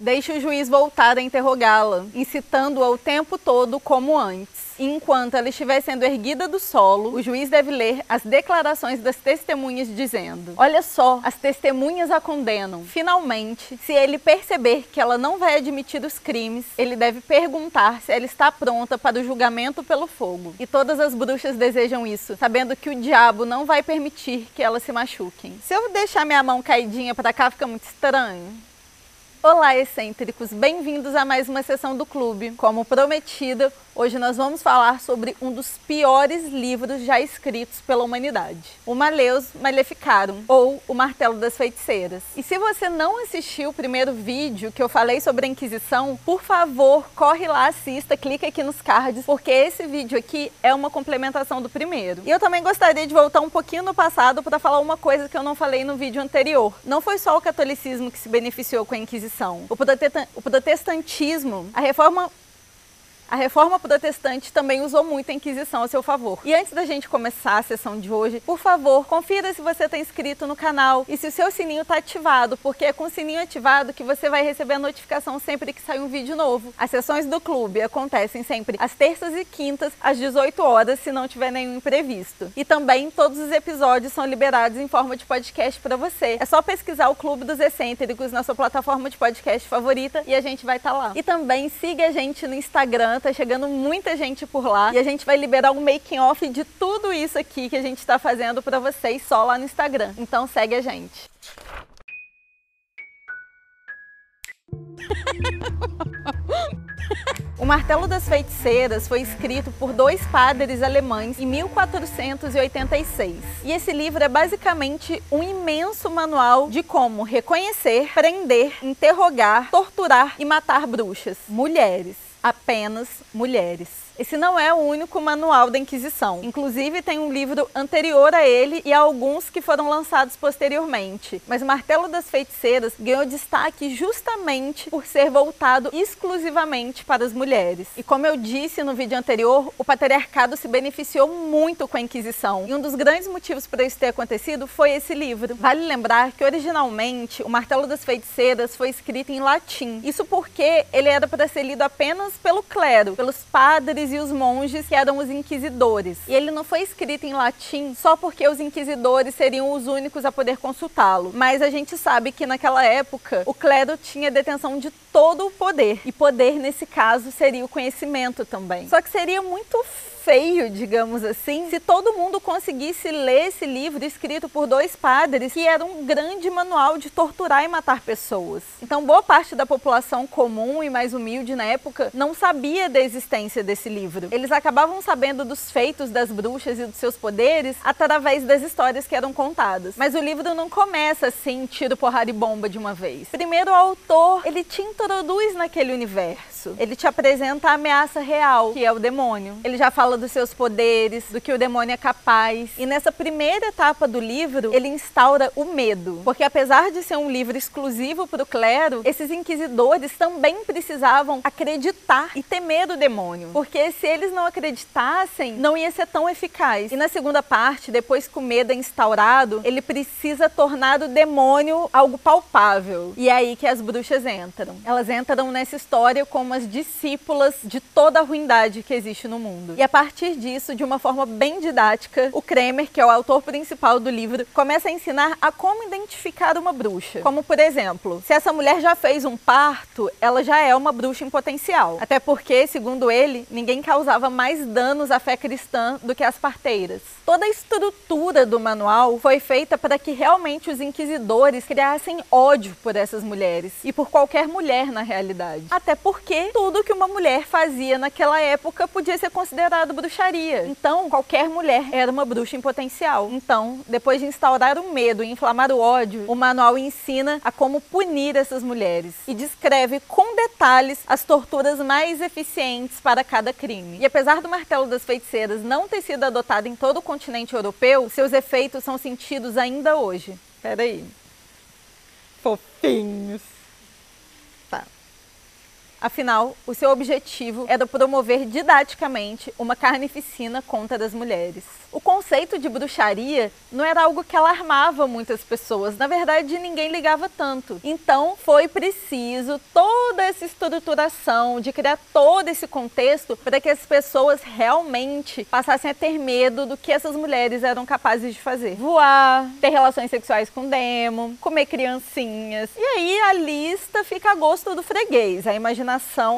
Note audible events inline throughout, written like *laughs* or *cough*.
Deixe o juiz voltar a interrogá-la, incitando-a o tempo todo como antes. Enquanto ela estiver sendo erguida do solo, o juiz deve ler as declarações das testemunhas dizendo: Olha só, as testemunhas a condenam. Finalmente, se ele perceber que ela não vai admitir os crimes, ele deve perguntar se ela está pronta para o julgamento pelo fogo. E todas as bruxas desejam isso, sabendo que o diabo não vai permitir que elas se machuquem. Se eu deixar minha mão caidinha para cá, fica muito estranho. Olá, excêntricos! Bem-vindos a mais uma sessão do clube. Como prometido, hoje nós vamos falar sobre um dos piores livros já escritos pela humanidade: O Maleus Maleficarum, ou O Martelo das Feiticeiras. E se você não assistiu o primeiro vídeo que eu falei sobre a Inquisição, por favor, corre lá, assista, clica aqui nos cards, porque esse vídeo aqui é uma complementação do primeiro. E eu também gostaria de voltar um pouquinho no passado para falar uma coisa que eu não falei no vídeo anterior. Não foi só o catolicismo que se beneficiou com a Inquisição o protestantismo, a reforma a reforma protestante também usou muito a Inquisição a seu favor. E antes da gente começar a sessão de hoje, por favor, confira se você está inscrito no canal e se o seu sininho está ativado, porque é com o sininho ativado que você vai receber a notificação sempre que sai um vídeo novo. As sessões do clube acontecem sempre às terças e quintas, às 18 horas, se não tiver nenhum imprevisto. E também todos os episódios são liberados em forma de podcast para você. É só pesquisar o Clube dos Excêntricos na sua plataforma de podcast favorita e a gente vai estar tá lá. E também siga a gente no Instagram tá chegando muita gente por lá e a gente vai liberar um making off de tudo isso aqui que a gente está fazendo para vocês só lá no Instagram. Então segue a gente. *laughs* O Martelo das Feiticeiras foi escrito por dois padres alemães em 1486. E esse livro é basicamente um imenso manual de como reconhecer, prender, interrogar, torturar e matar bruxas, mulheres apenas mulheres. Esse não é o único manual da Inquisição. Inclusive, tem um livro anterior a ele e alguns que foram lançados posteriormente. Mas o Martelo das Feiticeiras ganhou destaque justamente por ser voltado exclusivamente para as mulheres. E como eu disse no vídeo anterior, o patriarcado se beneficiou muito com a Inquisição. E um dos grandes motivos para isso ter acontecido foi esse livro. Vale lembrar que originalmente o Martelo das Feiticeiras foi escrito em latim. Isso porque ele era para ser lido apenas pelo clero, pelos padres padres e os monges, que eram os inquisidores. E ele não foi escrito em latim só porque os inquisidores seriam os únicos a poder consultá-lo. Mas a gente sabe que naquela época o clero tinha detenção de todo o poder. E poder, nesse caso, seria o conhecimento também. Só que seria muito feio, digamos assim, se todo mundo conseguisse ler esse livro escrito por dois padres, que era um grande manual de torturar e matar pessoas. Então, boa parte da população comum e mais humilde na época não sabia da existência desse livro. Eles acabavam sabendo dos feitos das bruxas e dos seus poderes através das histórias que eram contadas. Mas o livro não começa assim, tiro, porrada e bomba de uma vez. Primeiro, o autor, ele te introduz naquele universo. Ele te apresenta a ameaça real, que é o demônio. Ele já fala fala dos seus poderes, do que o demônio é capaz. E nessa primeira etapa do livro, ele instaura o medo. Porque apesar de ser um livro exclusivo para o clero, esses inquisidores também precisavam acreditar e temer o demônio. Porque se eles não acreditassem, não ia ser tão eficaz. E na segunda parte, depois que o medo é instaurado, ele precisa tornar o demônio algo palpável. E é aí que as bruxas entram. Elas entram nessa história como as discípulas de toda a ruindade que existe no mundo. E a partir disso, de uma forma bem didática, o Kremer, que é o autor principal do livro, começa a ensinar a como identificar uma bruxa. Como, por exemplo, se essa mulher já fez um parto, ela já é uma bruxa em potencial. Até porque, segundo ele, ninguém causava mais danos à fé cristã do que as parteiras. Toda a estrutura do manual foi feita para que realmente os inquisidores criassem ódio por essas mulheres e por qualquer mulher na realidade. Até porque tudo que uma mulher fazia naquela época podia ser considerado bruxaria. Então, qualquer mulher era uma bruxa em potencial. Então, depois de instaurar o medo e inflamar o ódio, o manual ensina a como punir essas mulheres e descreve com detalhes as torturas mais eficientes para cada crime. E apesar do martelo das feiticeiras não ter sido adotado em todo o continente europeu, seus efeitos são sentidos ainda hoje. Peraí. Fofinhos. Afinal, o seu objetivo era promover didaticamente uma carnificina contra as mulheres. O conceito de bruxaria não era algo que alarmava muitas pessoas, na verdade, ninguém ligava tanto. Então, foi preciso toda essa estruturação de criar todo esse contexto para que as pessoas realmente passassem a ter medo do que essas mulheres eram capazes de fazer: voar, ter relações sexuais com demo, comer criancinhas. E aí a lista fica a gosto do freguês. A imaginação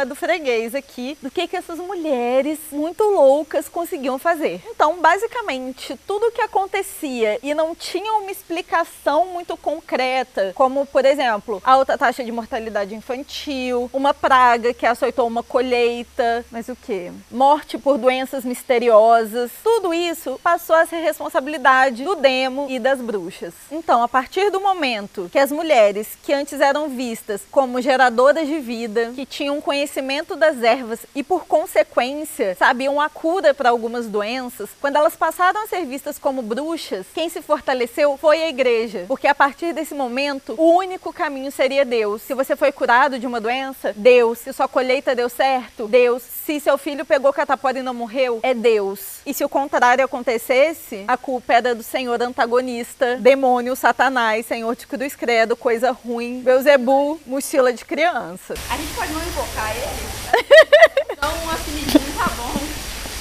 é do freguês aqui do que que essas mulheres muito loucas conseguiam fazer. Então, basicamente, tudo que acontecia e não tinha uma explicação muito concreta, como por exemplo, alta taxa de mortalidade infantil, uma praga que açoitou uma colheita, mas o que? Morte por doenças misteriosas. Tudo isso passou a ser responsabilidade do demo e das bruxas. Então, a partir do momento que as mulheres que antes eram vistas como geradoras de vida, que tinham conhecimento das ervas e por consequência sabiam a cura para algumas doenças, quando elas passaram a ser vistas como bruxas, quem se fortaleceu foi a igreja, porque a partir desse momento o único caminho seria Deus. Se você foi curado de uma doença, Deus. Se sua colheita deu certo, Deus. Se seu filho pegou catapora e não morreu, é Deus. E se o contrário acontecesse, a culpa era do Senhor antagonista, demônio, Satanás, Senhor de cruz credo, coisa ruim, Beuzebu, mochila de criança. A gente pode não invocar ele? *laughs* Então, comidinha tá bom.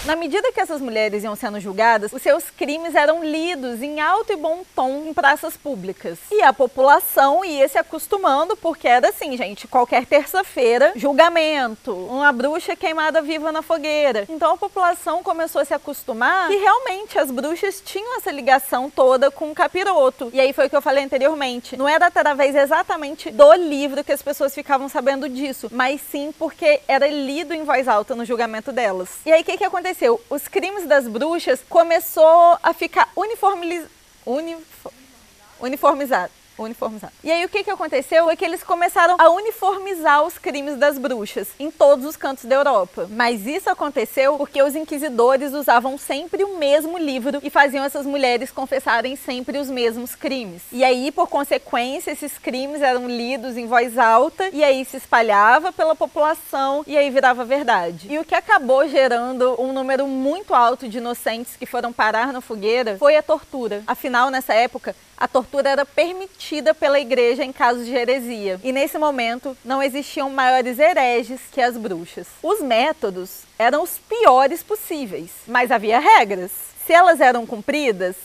Na medida que essas mulheres iam sendo julgadas, os seus crimes eram lidos em alto e bom tom em praças públicas. E a população ia se acostumando, porque era assim, gente, qualquer terça-feira, julgamento, uma bruxa queimada viva na fogueira. Então a população começou a se acostumar que realmente as bruxas tinham essa ligação toda com o capiroto. E aí foi o que eu falei anteriormente. Não era através exatamente do livro que as pessoas ficavam sabendo disso, mas sim porque era lido em voz alta no julgamento delas. E aí o que, que aconteceu? Os crimes das bruxas começou a ficar uniformiz... Unifo... uniformizado uniformizado. E aí o que, que aconteceu é que eles começaram a uniformizar os crimes das bruxas em todos os cantos da Europa. Mas isso aconteceu porque os inquisidores usavam sempre o mesmo livro e faziam essas mulheres confessarem sempre os mesmos crimes. E aí, por consequência, esses crimes eram lidos em voz alta e aí se espalhava pela população e aí virava verdade. E o que acabou gerando um número muito alto de inocentes que foram parar na fogueira foi a tortura. Afinal, nessa época, a tortura era permitida pela igreja em casos de heresia. E nesse momento não existiam maiores hereges que as bruxas. Os métodos eram os piores possíveis, mas havia regras. Se elas eram cumpridas,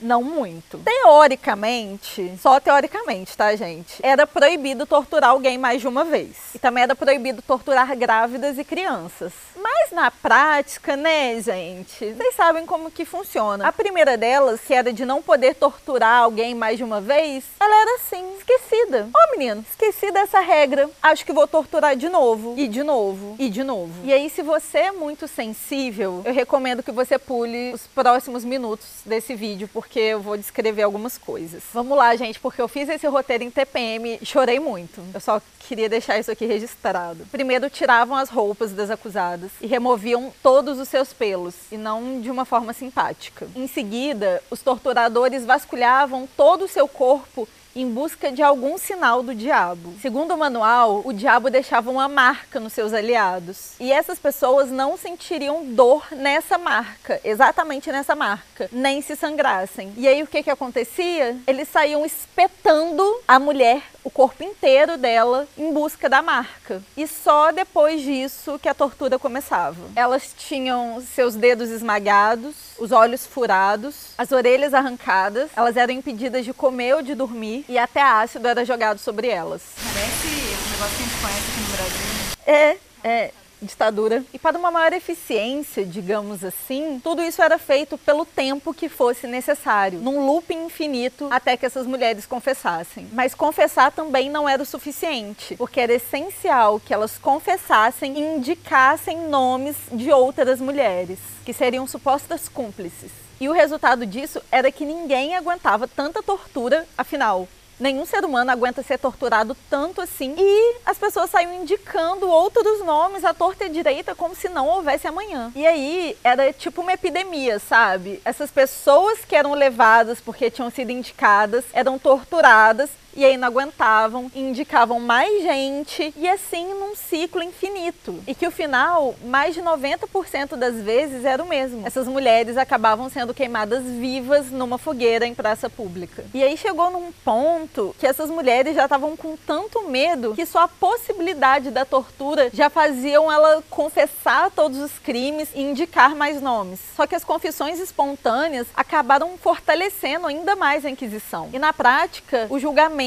não muito. Teoricamente, só teoricamente, tá, gente? Era proibido torturar alguém mais de uma vez. E também era proibido torturar grávidas e crianças. Mas na prática, né, gente? Vocês sabem como que funciona. A primeira delas, que era de não poder torturar alguém mais de uma vez, ela era assim, esquecida. Ó, oh, menino, esqueci dessa regra. Acho que vou torturar de novo. E de novo. E de novo. E aí, se você é muito sensível, eu recomendo que você pule os próximos minutos desse vídeo, porque porque eu vou descrever algumas coisas. Vamos lá, gente, porque eu fiz esse roteiro em TPM e chorei muito. Eu só queria deixar isso aqui registrado. Primeiro, tiravam as roupas das acusadas e removiam todos os seus pelos, e não de uma forma simpática. Em seguida, os torturadores vasculhavam todo o seu corpo em busca de algum sinal do diabo. Segundo o manual, o diabo deixava uma marca nos seus aliados. E essas pessoas não sentiriam dor nessa marca, exatamente nessa marca, nem se sangrassem. E aí o que que acontecia? Eles saíam espetando a mulher o corpo inteiro dela em busca da marca. E só depois disso que a tortura começava. Elas tinham seus dedos esmagados, os olhos furados, as orelhas arrancadas, elas eram impedidas de comer ou de dormir e até ácido era jogado sobre elas. Parece o negócio que a gente conhece aqui no Brasil. É, é ditadura. E para uma maior eficiência, digamos assim, tudo isso era feito pelo tempo que fosse necessário, num looping infinito até que essas mulheres confessassem. Mas confessar também não era o suficiente, porque era essencial que elas confessassem e indicassem nomes de outras mulheres, que seriam supostas cúmplices. E o resultado disso era que ninguém aguentava tanta tortura, afinal, nenhum ser humano aguenta ser torturado tanto assim. E as pessoas saíam indicando outros nomes à torta e direita como se não houvesse amanhã. E aí era tipo uma epidemia, sabe? Essas pessoas que eram levadas porque tinham sido indicadas eram torturadas e aí não aguentavam, indicavam mais gente e assim num ciclo infinito. E que o final, mais de 90% das vezes era o mesmo. Essas mulheres acabavam sendo queimadas vivas numa fogueira em praça pública. E aí chegou num ponto que essas mulheres já estavam com tanto medo que só a possibilidade da tortura já faziam ela confessar todos os crimes e indicar mais nomes. Só que as confissões espontâneas acabaram fortalecendo ainda mais a Inquisição. E na prática, o julgamento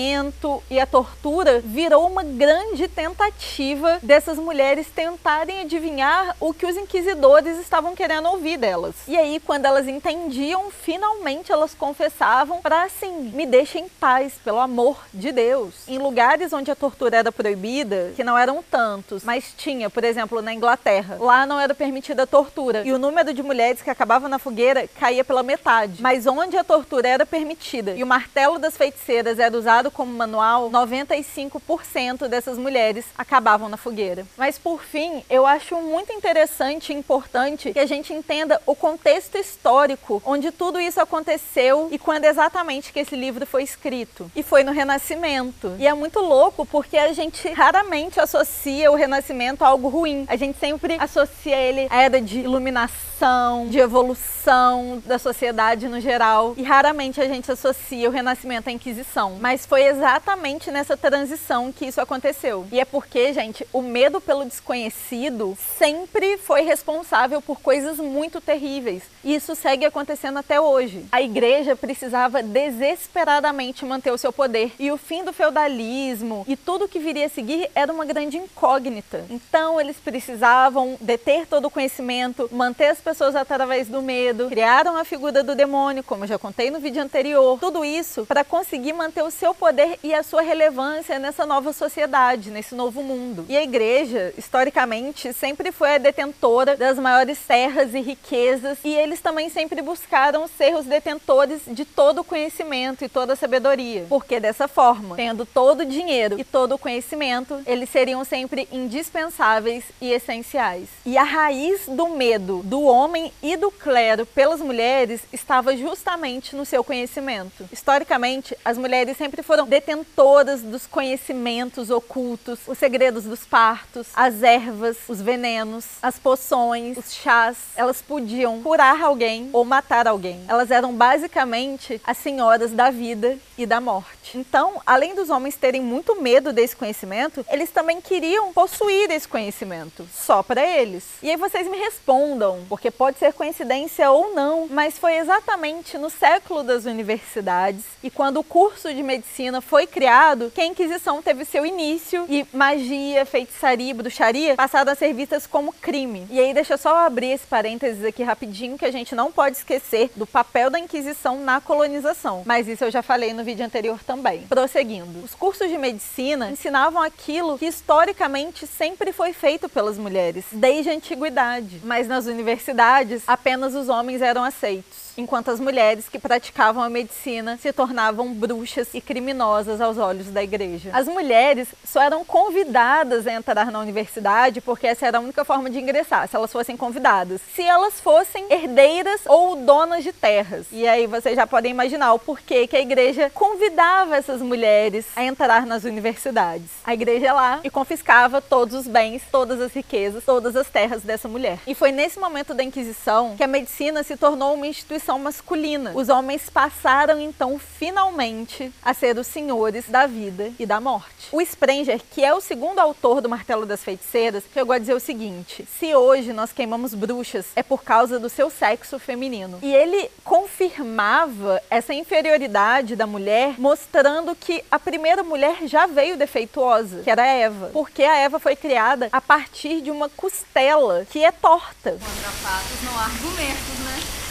e a tortura virou uma grande tentativa dessas mulheres tentarem adivinhar o que os inquisidores estavam querendo ouvir delas. E aí, quando elas entendiam, finalmente elas confessavam para assim, me deixem em paz, pelo amor de Deus. Em lugares onde a tortura era proibida, que não eram tantos, mas tinha, por exemplo, na Inglaterra, lá não era permitida a tortura. E o número de mulheres que acabavam na fogueira caía pela metade. Mas onde a tortura era permitida e o martelo das feiticeiras era usado como manual, 95% dessas mulheres acabavam na fogueira. Mas por fim, eu acho muito interessante e importante que a gente entenda o contexto histórico onde tudo isso aconteceu e quando exatamente que esse livro foi escrito. E foi no Renascimento. E é muito louco porque a gente raramente associa o Renascimento a algo ruim. A gente sempre associa ele à era de iluminação, de evolução da sociedade no geral. E raramente a gente associa o Renascimento à Inquisição. Mas foi exatamente nessa transição que isso aconteceu. E é porque, gente, o medo pelo desconhecido sempre foi responsável por coisas muito terríveis. E isso segue acontecendo até hoje. A igreja precisava desesperadamente manter o seu poder. E o fim do feudalismo e tudo que viria a seguir era uma grande incógnita. Então eles precisavam deter todo o conhecimento, manter as pessoas através do medo, criaram a figura do demônio, como já contei no vídeo anterior. Tudo isso para conseguir manter o seu poder e a sua relevância nessa nova sociedade, nesse novo mundo. E a igreja, historicamente, sempre foi a detentora das maiores terras e riquezas, e eles também sempre buscaram ser os detentores de todo o conhecimento e toda a sabedoria. Porque dessa forma, tendo todo o dinheiro e todo o conhecimento, eles seriam sempre indispensáveis e essenciais. E a raiz do medo do homem e do clero pelas mulheres estava justamente no seu conhecimento. Historicamente, as mulheres sempre foram detentoras dos conhecimentos ocultos, os segredos dos partos, as ervas, os venenos, as poções, os chás. Elas podiam curar alguém ou matar alguém. Elas eram basicamente as senhoras da vida e da morte. Então, além dos homens terem muito medo desse conhecimento, eles também queriam possuir esse conhecimento só para eles. E aí vocês me respondam, porque pode ser coincidência ou não, mas foi exatamente no século das universidades e quando o curso de medicina foi criado que a Inquisição teve seu início e magia, feitiçaria bruxaria passaram a ser vistas como crime. E aí deixa eu só abrir esse parênteses aqui rapidinho que a gente não pode esquecer do papel da Inquisição na colonização. Mas isso eu já falei no vídeo anterior também. Prosseguindo. Os cursos de medicina ensinavam aquilo que historicamente sempre foi feito pelas mulheres, desde a antiguidade. Mas nas universidades, apenas os homens eram aceitos enquanto as mulheres que praticavam a medicina se tornavam bruxas e criminosas aos olhos da igreja. As mulheres só eram convidadas a entrar na universidade porque essa era a única forma de ingressar, se elas fossem convidadas. Se elas fossem herdeiras ou donas de terras. E aí vocês já podem imaginar o porquê que a igreja convidava essas mulheres a entrar nas universidades. A igreja ia lá e confiscava todos os bens, todas as riquezas, todas as terras dessa mulher. E foi nesse momento da Inquisição que a medicina se tornou uma instituição masculina. Os homens passaram então finalmente a ser os senhores da vida e da morte. O Sprenger, que é o segundo autor do Martelo das Feiticeiras, chegou a dizer o seguinte: se hoje nós queimamos bruxas é por causa do seu sexo feminino. E ele confirmava essa inferioridade da mulher, mostrando que a primeira mulher já veio defeituosa, que era Eva, porque a Eva foi criada a partir de uma costela que é torta. Contra fatos não há argumentos, né?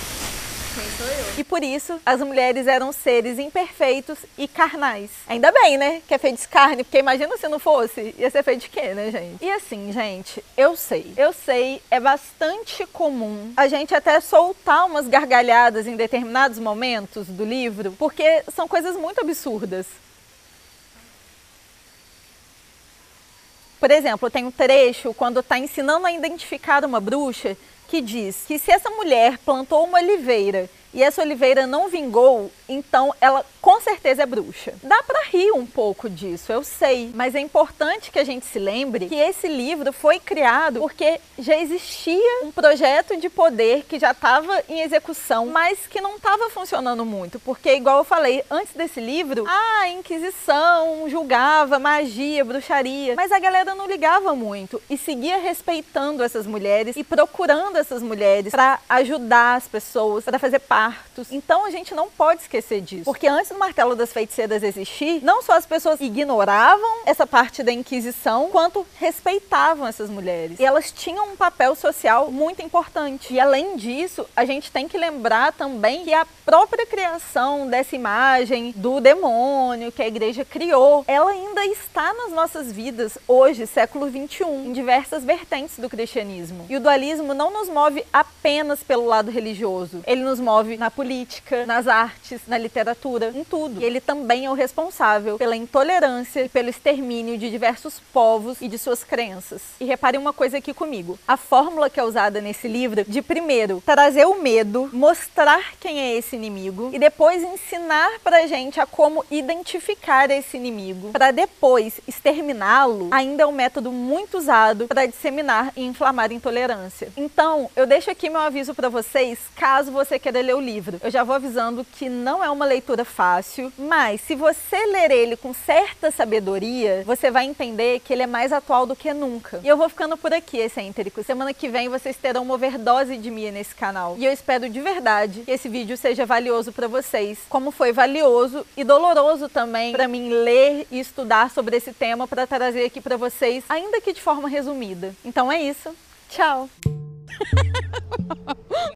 E por isso as mulheres eram seres imperfeitos e carnais. Ainda bem, né? Que é feito de carne, porque imagina se não fosse, ia ser feito de quê, né, gente? E assim, gente, eu sei, eu sei, é bastante comum a gente até soltar umas gargalhadas em determinados momentos do livro, porque são coisas muito absurdas. Por exemplo, tem um trecho quando está ensinando a identificar uma bruxa que diz que se essa mulher plantou uma oliveira e essa oliveira não vingou, então ela com certeza é bruxa. Dá para rir um pouco disso, eu sei, mas é importante que a gente se lembre que esse livro foi criado porque já existia um projeto de poder que já estava em execução, mas que não estava funcionando muito, porque igual eu falei antes desse livro, a Inquisição julgava magia, bruxaria, mas a galera não ligava muito e seguia respeitando essas mulheres e procurando essas mulheres para ajudar as pessoas, para fazer partos. Então a gente não pode esquecer disso, porque antes do martelo das feiticeiras existir, não só as pessoas ignoravam essa parte da Inquisição, quanto respeitavam essas mulheres. E elas tinham um papel social muito importante. E além disso, a gente tem que lembrar também que a própria criação dessa imagem do demônio que a igreja criou, ela ainda está nas nossas vidas hoje, século 21, em diversas vertentes do cristianismo. E o dualismo não nos move apenas pelo lado religioso, ele nos move na política, nas artes, na literatura, em tudo. E ele também é o responsável pela intolerância e pelo extermínio de diversos povos e de suas crenças. E repare uma coisa aqui comigo: a fórmula que é usada nesse livro de primeiro trazer o medo, mostrar quem é esse inimigo e depois ensinar pra gente a como identificar esse inimigo, para depois exterminá-lo, ainda é um método muito usado para disseminar e inflamar intolerância. Então, eu deixo aqui meu aviso para vocês, caso você queira ler o livro. Eu já vou avisando que não é uma leitura fácil, mas se você ler ele com certa sabedoria, você vai entender que ele é mais atual do que nunca. E eu vou ficando por aqui, excêntrico. Semana que vem vocês terão uma overdose de Mia nesse canal. E eu espero de verdade que esse vídeo seja valioso para vocês, como foi valioso e doloroso também para mim ler e estudar sobre esse tema para trazer aqui para vocês, ainda que de forma resumida. Então é isso. Tchau. *laughs*